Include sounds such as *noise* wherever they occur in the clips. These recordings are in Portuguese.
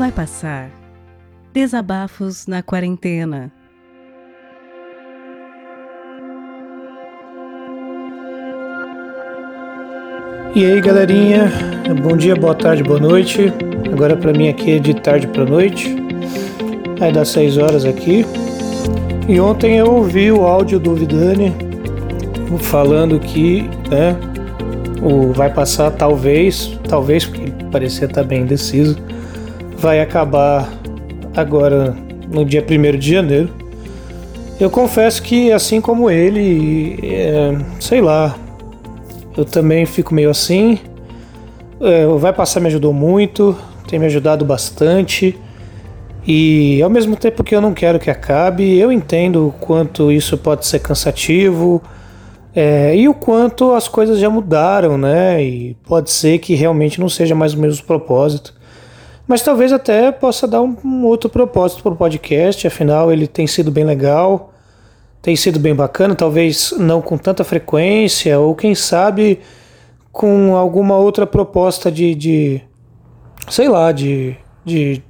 Vai passar. Desabafos na quarentena. E aí, galerinha? Bom dia, boa tarde, boa noite. Agora para mim aqui é de tarde para noite. Aí dá 6 horas aqui. E ontem eu ouvi o áudio do Vidani falando que, né, o vai passar talvez, talvez porque parecia estar bem indeciso, vai acabar agora no dia 1 de janeiro. Eu confesso que, assim como ele, é, sei lá, eu também fico meio assim. É, o Vai Passar me ajudou muito, tem me ajudado bastante. E ao mesmo tempo que eu não quero que acabe, eu entendo o quanto isso pode ser cansativo é, e o quanto as coisas já mudaram, né? E pode ser que realmente não seja mais o mesmo propósito. Mas talvez até possa dar um, um outro propósito para o podcast, afinal ele tem sido bem legal, tem sido bem bacana, talvez não com tanta frequência, ou quem sabe com alguma outra proposta de, de sei lá, de, de,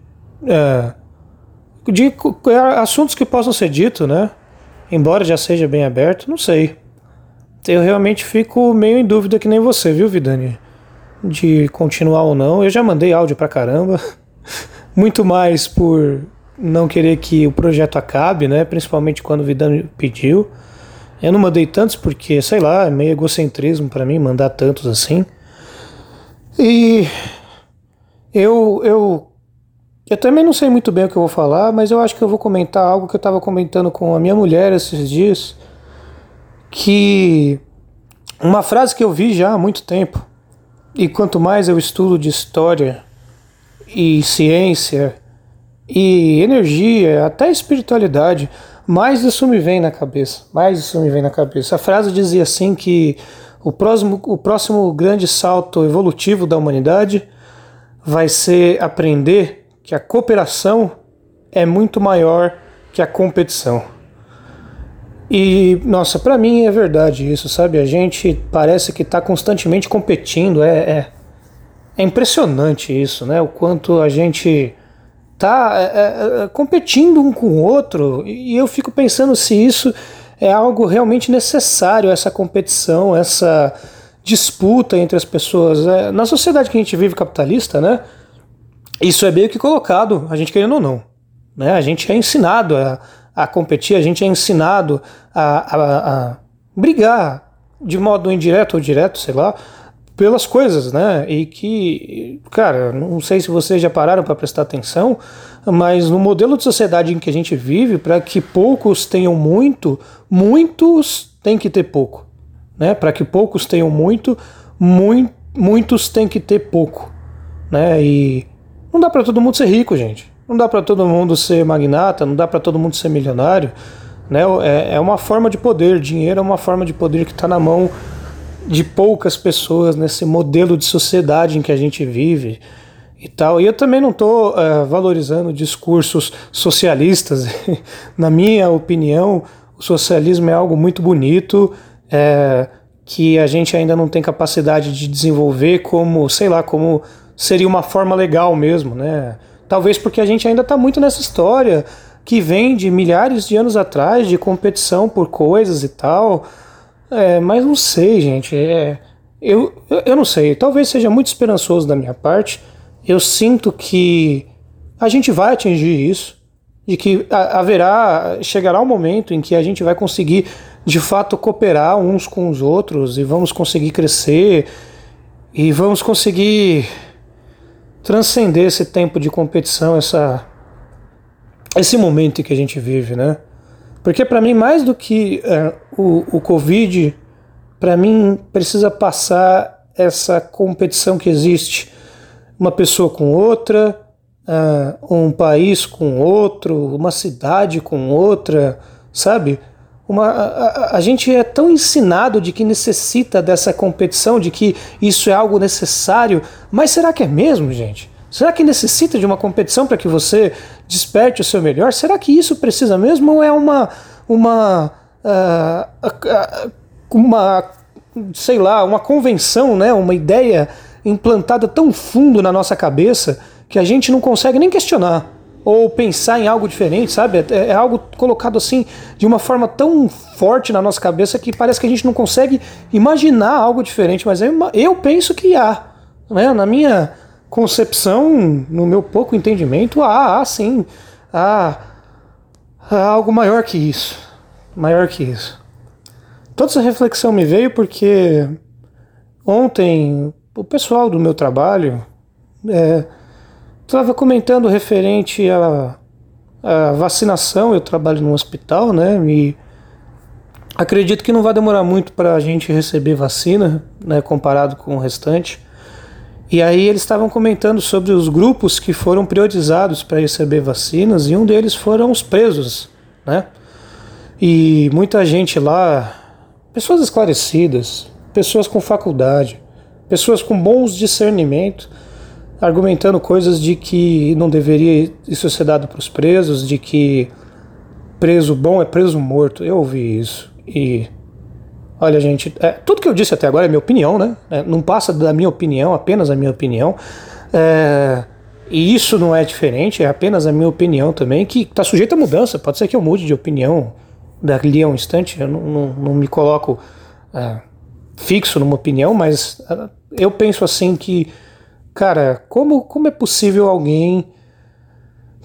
é, de assuntos que possam ser ditos, né? Embora já seja bem aberto, não sei. Eu realmente fico meio em dúvida que nem você, viu, Vidani? De continuar ou não. Eu já mandei áudio pra caramba. *laughs* Muito mais por não querer que o projeto acabe, né? Principalmente quando o Vidani pediu. Eu não mandei tantos porque, sei lá, é meio egocentrismo para mim mandar tantos assim. E eu, eu, eu também não sei muito bem o que eu vou falar, mas eu acho que eu vou comentar algo que eu estava comentando com a minha mulher esses dias que uma frase que eu vi já há muito tempo, e quanto mais eu estudo de história e ciência e energia, até espiritualidade, mais isso me vem na cabeça, mais isso me vem na cabeça. A frase dizia assim que o próximo, o próximo grande salto evolutivo da humanidade vai ser aprender que a cooperação é muito maior que a competição. E, nossa, para mim é verdade isso, sabe? A gente parece que está constantemente competindo, é, é, é, impressionante isso, né? O quanto a gente tá é, é, é, competindo um com o outro, e eu fico pensando se isso é algo realmente necessário, essa competição, essa disputa entre as pessoas. É, na sociedade que a gente vive capitalista, né? Isso é meio que colocado, a gente querendo ou não. Né? A gente é ensinado a a competir, a gente é ensinado a, a, a brigar de modo indireto ou direto, sei lá, pelas coisas, né? E que, cara, não sei se vocês já pararam para prestar atenção, mas no modelo de sociedade em que a gente vive, para que poucos tenham muito, muitos têm que ter pouco, né? Para que poucos tenham muito, muito, muitos têm que ter pouco, né? E não dá para todo mundo ser rico, gente. Não dá para todo mundo ser magnata, não dá para todo mundo ser milionário. Né? É, é uma forma de poder. Dinheiro é uma forma de poder que está na mão de poucas pessoas nesse modelo de sociedade em que a gente vive e tal. E eu também não estou é, valorizando discursos socialistas. *laughs* na minha opinião, o socialismo é algo muito bonito. É, que a gente ainda não tem capacidade de desenvolver como, sei lá, como seria uma forma legal mesmo, né? Talvez porque a gente ainda está muito nessa história que vem de milhares de anos atrás, de competição por coisas e tal. É, mas não sei, gente. É, eu, eu, não sei. Talvez seja muito esperançoso da minha parte. Eu sinto que a gente vai atingir isso. De que haverá, chegará um momento em que a gente vai conseguir de fato cooperar uns com os outros e vamos conseguir crescer e vamos conseguir transcender esse tempo de competição, essa, esse momento que a gente vive, né? Porque para mim, mais do que é, o, o Covid, para mim precisa passar essa competição que existe. Uma pessoa com outra, uh, um país com outro, uma cidade com outra, sabe? Uma, a, a, gente é tão ensinado de que necessita dessa competição, de que isso é algo necessário, mas será que é mesmo, gente? Será que necessita de uma competição para que você desperte o seu melhor? Será que isso precisa mesmo ou é uma uma uh, uma sei lá uma convenção, né? Uma ideia implantada tão fundo na nossa cabeça que a gente não consegue nem questionar ou pensar em algo diferente, sabe? É, é, algo colocado assim de uma forma tão forte na nossa cabeça que parece que a gente não consegue imaginar algo diferente, mas eu, eu penso que há. Né? Na minha concepção, no meu pouco entendimento, há, há sim. Há, há algo maior que isso. Maior que isso. Toda essa reflexão me veio porque ontem o pessoal do meu trabalho. É, Estava comentando referente à, à, vacinação, eu trabalho no hospital, né? E acredito que não vai demorar muito para a gente receber vacina, né? Comparado com o restante. E aí eles estavam comentando sobre os grupos que foram priorizados para receber vacinas e um deles foram os presos, né? E muita gente lá, pessoas esclarecidas, pessoas com faculdade, pessoas com bons discernimento, argumentando coisas de que não deveria isso ser dado para os presos, de que preso bom é preso morto. Eu ouvi isso e olha gente, é, tudo que eu disse até agora é minha opinião, né? É, não passa da minha opinião, apenas a minha opinião. É, e isso não é diferente, é apenas a minha opinião também, que está sujeita a mudança. Pode ser que eu mude de opinião dali a um instante. Eu não, não, não me coloco é, fixo numa opinião, mas é, eu penso assim que Cara, como, como é possível alguém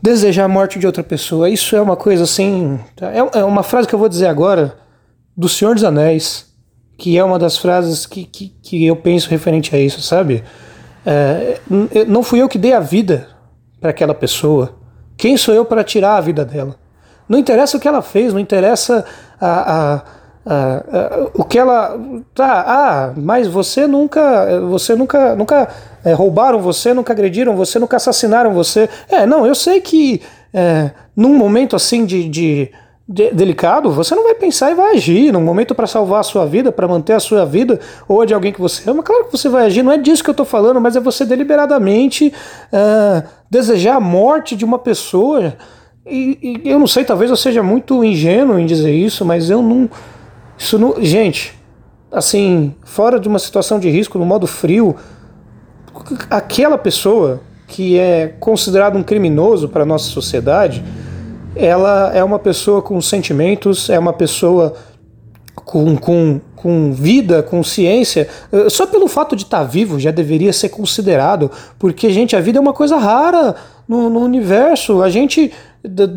desejar a morte de outra pessoa? Isso é uma coisa assim. É, é uma frase que eu vou dizer agora do Senhor dos Anéis, que é uma das frases que, que, que eu penso referente a isso, sabe? É, não fui eu que dei a vida para aquela pessoa. Quem sou eu para tirar a vida dela? Não interessa o que ela fez, não interessa a, a ah, ah, o que ela tá ah mas você nunca você nunca nunca é, roubaram você nunca agrediram você nunca assassinaram você. É não eu sei que é, num momento assim de, de, de, delicado você não vai pensar e vai agir. Num momento para salvar a sua vida para manter a sua vida ou de alguém que você ama claro que você vai agir. Não é disso que eu estou falando mas é você deliberadamente é, desejar a morte de uma pessoa. E, e eu não sei talvez eu seja muito ingênuo em dizer isso mas eu não isso não, gente, assim, fora de uma situação de risco, no modo frio, aquela pessoa que é considerada um criminoso para a nossa sociedade, ela é uma pessoa com sentimentos, é uma pessoa com, com, com vida, com ciência, só pelo fato de estar vivo já deveria ser considerado, porque, gente, a vida é uma coisa rara no, no universo. A gente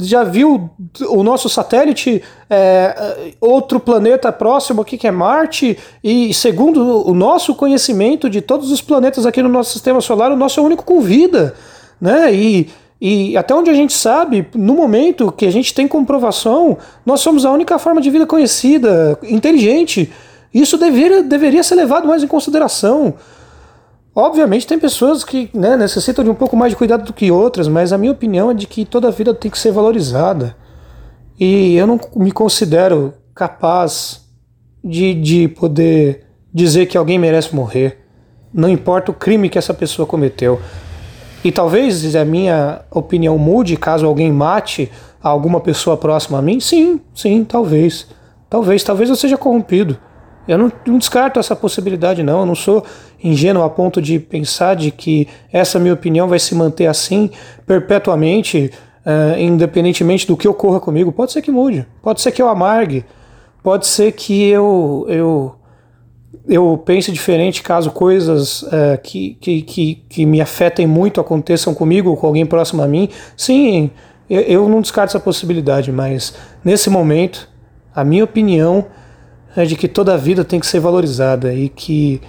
já viu o nosso satélite, é, outro planeta próximo aqui que é Marte, e segundo o nosso conhecimento de todos os planetas aqui no nosso sistema solar, o nosso é o único com vida, né? E, e até onde a gente sabe, no momento que a gente tem comprovação, nós somos a única forma de vida conhecida, inteligente. Isso deveria, deveria ser levado mais em consideração. Obviamente tem pessoas que né, necessitam de um pouco mais de cuidado do que outras, mas a minha opinião é de que toda vida tem que ser valorizada. E eu não me considero capaz de, de poder dizer que alguém merece morrer. Não importa o crime que essa pessoa cometeu. E talvez a minha opinião mude caso alguém mate alguma pessoa próxima a mim. Sim, sim, talvez. Talvez, talvez eu seja corrompido. Eu não, não, descarto essa possibilidade, não. Eu não sou ingênuo a ponto de pensar de que essa minha opinião vai se manter assim perpetuamente, uh, independentemente do que ocorra comigo. Pode ser que mude, pode ser que eu amargue, pode ser que eu, eu, eu pense diferente caso coisas uh, que, que, que, que me afetem muito aconteçam comigo ou com alguém próximo a mim. Sim, eu, eu não descarto essa possibilidade, mas nesse momento, a minha opinião é de que toda a vida tem que ser valorizada e que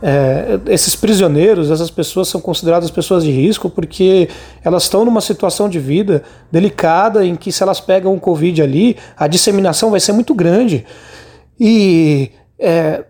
é, esses prisioneiros, essas pessoas são consideradas pessoas de risco porque elas estão numa situação de vida delicada em que se elas pegam o Covid ali, a disseminação vai ser muito grande. E é,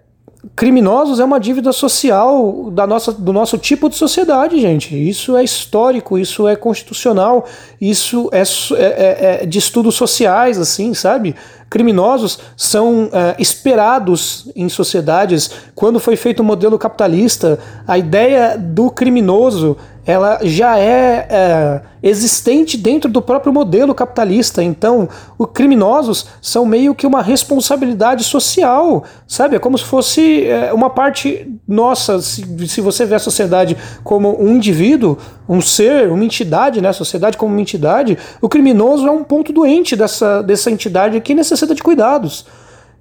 criminosos é uma dívida social da nossa, do nosso tipo de sociedade, gente. Isso é histórico, isso é constitucional, isso é, é, é, é de estudos sociais, assim, sabe? Criminosos são é, esperados em sociedades. Quando foi feito o modelo capitalista, a ideia do criminoso ela já é, é, existente dentro do próprio modelo capitalista. Então, os criminosos são meio que uma responsabilidade social, sabe? É como se fosse é, uma parte nossa. Se, se você vê a sociedade como um indivíduo, um ser, uma entidade, né? A sociedade como uma entidade, o criminoso é um ponto doente dessa, dessa entidade que necessita de cuidados.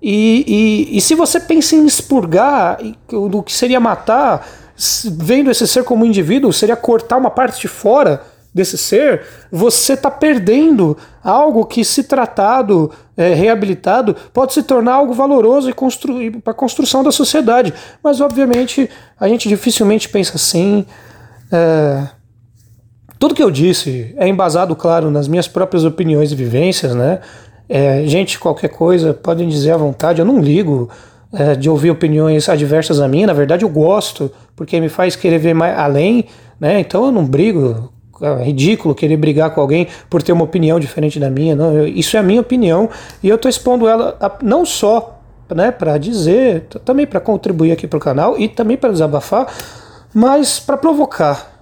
E, e, e se você pensa em expurgar do que seria matar vendo esse ser como indivíduo, seria cortar uma parte de fora desse ser, você está perdendo algo que, se tratado, é, reabilitado, pode se tornar algo valoroso e construir para a construção da sociedade. Mas, obviamente, a gente dificilmente pensa assim. É, tudo que eu disse é embasado, claro, nas minhas próprias opiniões e vivências, né? É, gente, qualquer coisa, podem dizer à vontade, eu não ligo é, de ouvir opiniões adversas a mim, na verdade eu gosto, porque me faz querer ver mais além, né? Então eu não brigo, é ridículo querer brigar com alguém por ter uma opinião diferente da minha, não, eu, isso é a minha opinião e eu estou expondo ela a, não só né, para dizer, também para contribuir aqui para o canal e também para desabafar, mas para provocar,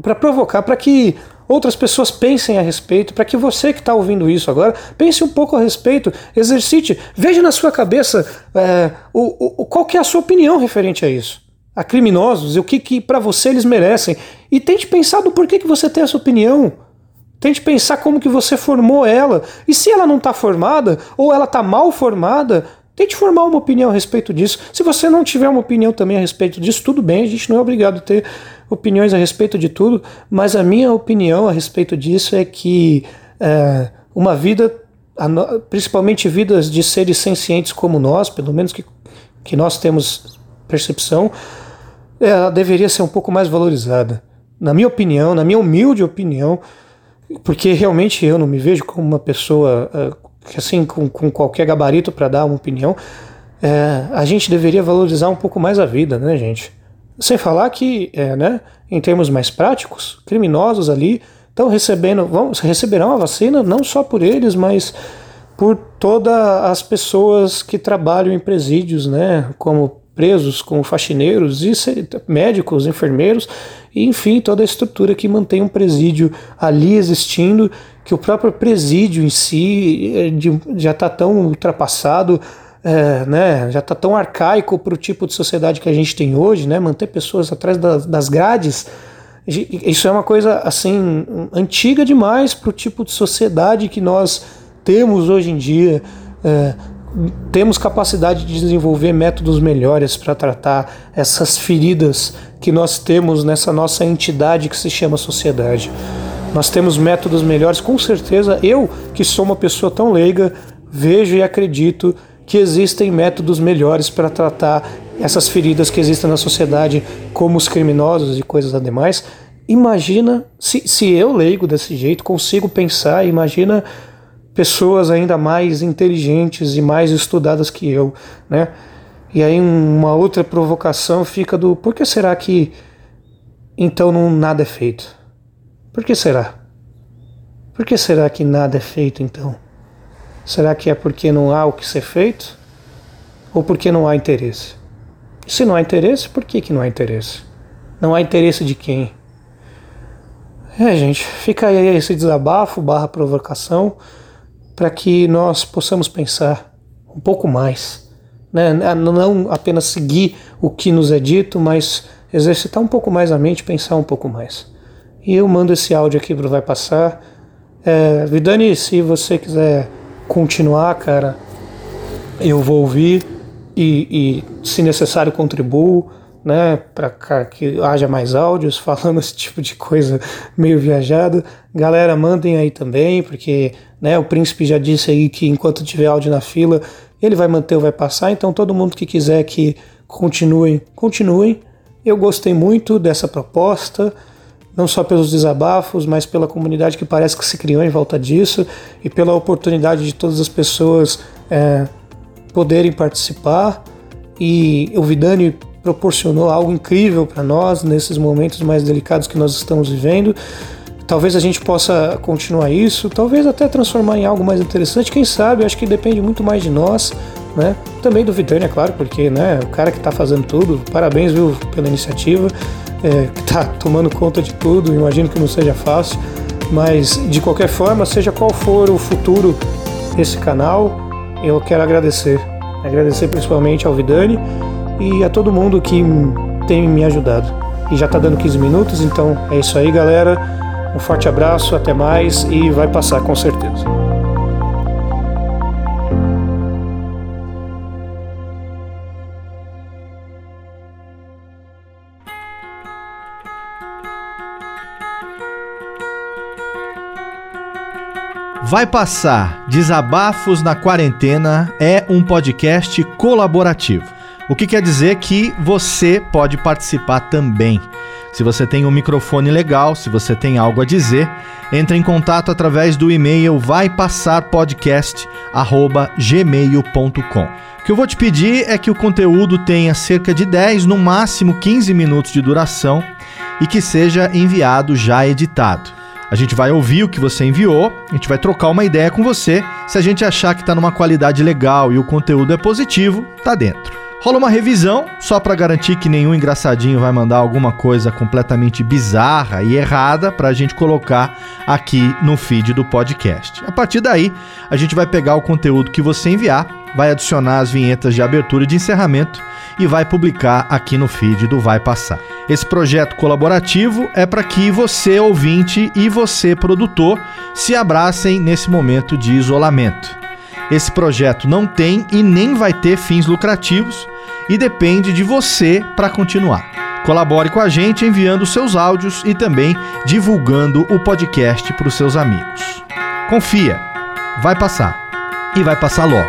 para provocar, para que outras pessoas pensem a respeito, para que você que está ouvindo isso agora pense um pouco a respeito, exercite, veja na sua cabeça é, o, o, qual que é a sua opinião referente a isso, a criminosos e o que, que para você eles merecem, e tente pensar do porquê que você tem essa opinião. Tente pensar como que você formou ela. E se ela não está formada, ou ela está mal formada, tente formar uma opinião a respeito disso. Se você não tiver uma opinião também a respeito disso, tudo bem, a gente não é obrigado a ter opiniões a respeito de tudo, mas a minha opinião a respeito disso é que é, uma vida, principalmente vidas de seres sencientes como nós, pelo menos que, que nós temos percepção, ela deveria ser um pouco mais valorizada. Na minha opinião, na minha humilde opinião, porque realmente eu não me vejo como uma pessoa é, assim com, com qualquer gabarito para dar uma opinião. É, a gente deveria valorizar um pouco mais a vida, né, gente? Sem falar que, é, né, em termos mais práticos, criminosos ali estão recebendo, vão, receberão a vacina não só por eles, mas por todas as pessoas que trabalham em presídios, né, como presos, como faxineiros, e médicos, enfermeiros, e enfim, toda a estrutura que mantém um presídio ali existindo, que o próprio presídio em si é, já está tão ultrapassado é, né, já está tão arcaico para o tipo de sociedade que a gente tem hoje, né, manter pessoas atrás das, das grades, isso é uma coisa assim antiga demais para o tipo de sociedade que nós temos hoje em dia. É, temos capacidade de desenvolver métodos melhores para tratar essas feridas que nós temos nessa nossa entidade que se chama sociedade. Nós temos métodos melhores, com certeza. Eu, que sou uma pessoa tão leiga, vejo e acredito que existem métodos melhores para tratar essas feridas que existem na sociedade, como os criminosos e coisas ademais. Imagina se, se eu, leigo desse jeito, consigo pensar, imagina pessoas ainda mais inteligentes e mais estudadas que eu, né? E aí uma outra provocação fica do por que será que então não nada é feito? Por que será? Por que será que nada é feito então? Será que é porque não há o que ser feito? Ou porque não há interesse? Se não há interesse, por que, que não há interesse? Não há interesse de quem? É, gente, fica aí esse desabafo barra provocação para que nós possamos pensar um pouco mais. Né? Não apenas seguir o que nos é dito, mas exercitar um pouco mais a mente, pensar um pouco mais. E eu mando esse áudio aqui para Vai Passar. É, Vidani, se você quiser continuar, cara, eu vou ouvir e, e se necessário, contribuo, né, para que haja mais áudios *laughs* falando esse tipo de coisa meio viajada. Galera, mandem aí também, porque né, o príncipe já disse aí que enquanto tiver áudio na fila, ele vai manter ou vai passar. Então, todo mundo que quiser que continuem, continuem. Eu gostei muito dessa proposta não só pelos desabafos, mas pela comunidade que parece que se criou em volta disso e pela oportunidade de todas as pessoas é, poderem participar. E o Vidani proporcionou algo incrível para nós nesses momentos mais delicados que nós estamos vivendo. Talvez a gente possa continuar isso, talvez até transformar em algo mais interessante, quem sabe, acho que depende muito mais de nós, né? Também do Vitânia, é claro, porque né, o cara que está fazendo tudo, parabéns viu, pela iniciativa, é, que está *laughs* tomando conta de tudo, imagino que não seja fácil, mas de qualquer forma, seja qual for o futuro desse canal, eu quero agradecer. Agradecer principalmente ao Vidani e a todo mundo que tem me ajudado. E já está dando 15 minutos, então é isso aí, galera. Um forte abraço, até mais e vai passar com certeza. Vai Passar Desabafos na Quarentena é um podcast colaborativo. O que quer dizer que você pode participar também. Se você tem um microfone legal, se você tem algo a dizer, entre em contato através do e-mail vaipassarpodcast@gmail.com. O que eu vou te pedir é que o conteúdo tenha cerca de 10, no máximo 15 minutos de duração e que seja enviado já editado. A gente vai ouvir o que você enviou, a gente vai trocar uma ideia com você. Se a gente achar que está numa qualidade legal e o conteúdo é positivo, tá dentro. Rola uma revisão, só para garantir que nenhum engraçadinho vai mandar alguma coisa completamente bizarra e errada para a gente colocar aqui no feed do podcast. A partir daí, a gente vai pegar o conteúdo que você enviar, vai adicionar as vinhetas de abertura e de encerramento e vai publicar aqui no feed do Vai Passar. Esse projeto colaborativo é para que você, ouvinte, e você, produtor, se abracem nesse momento de isolamento. Esse projeto não tem e nem vai ter fins lucrativos e depende de você para continuar. Colabore com a gente enviando seus áudios e também divulgando o podcast para os seus amigos. Confia, vai passar e vai passar logo.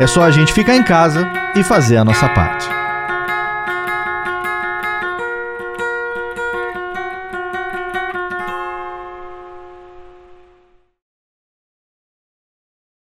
É só a gente ficar em casa e fazer a nossa parte.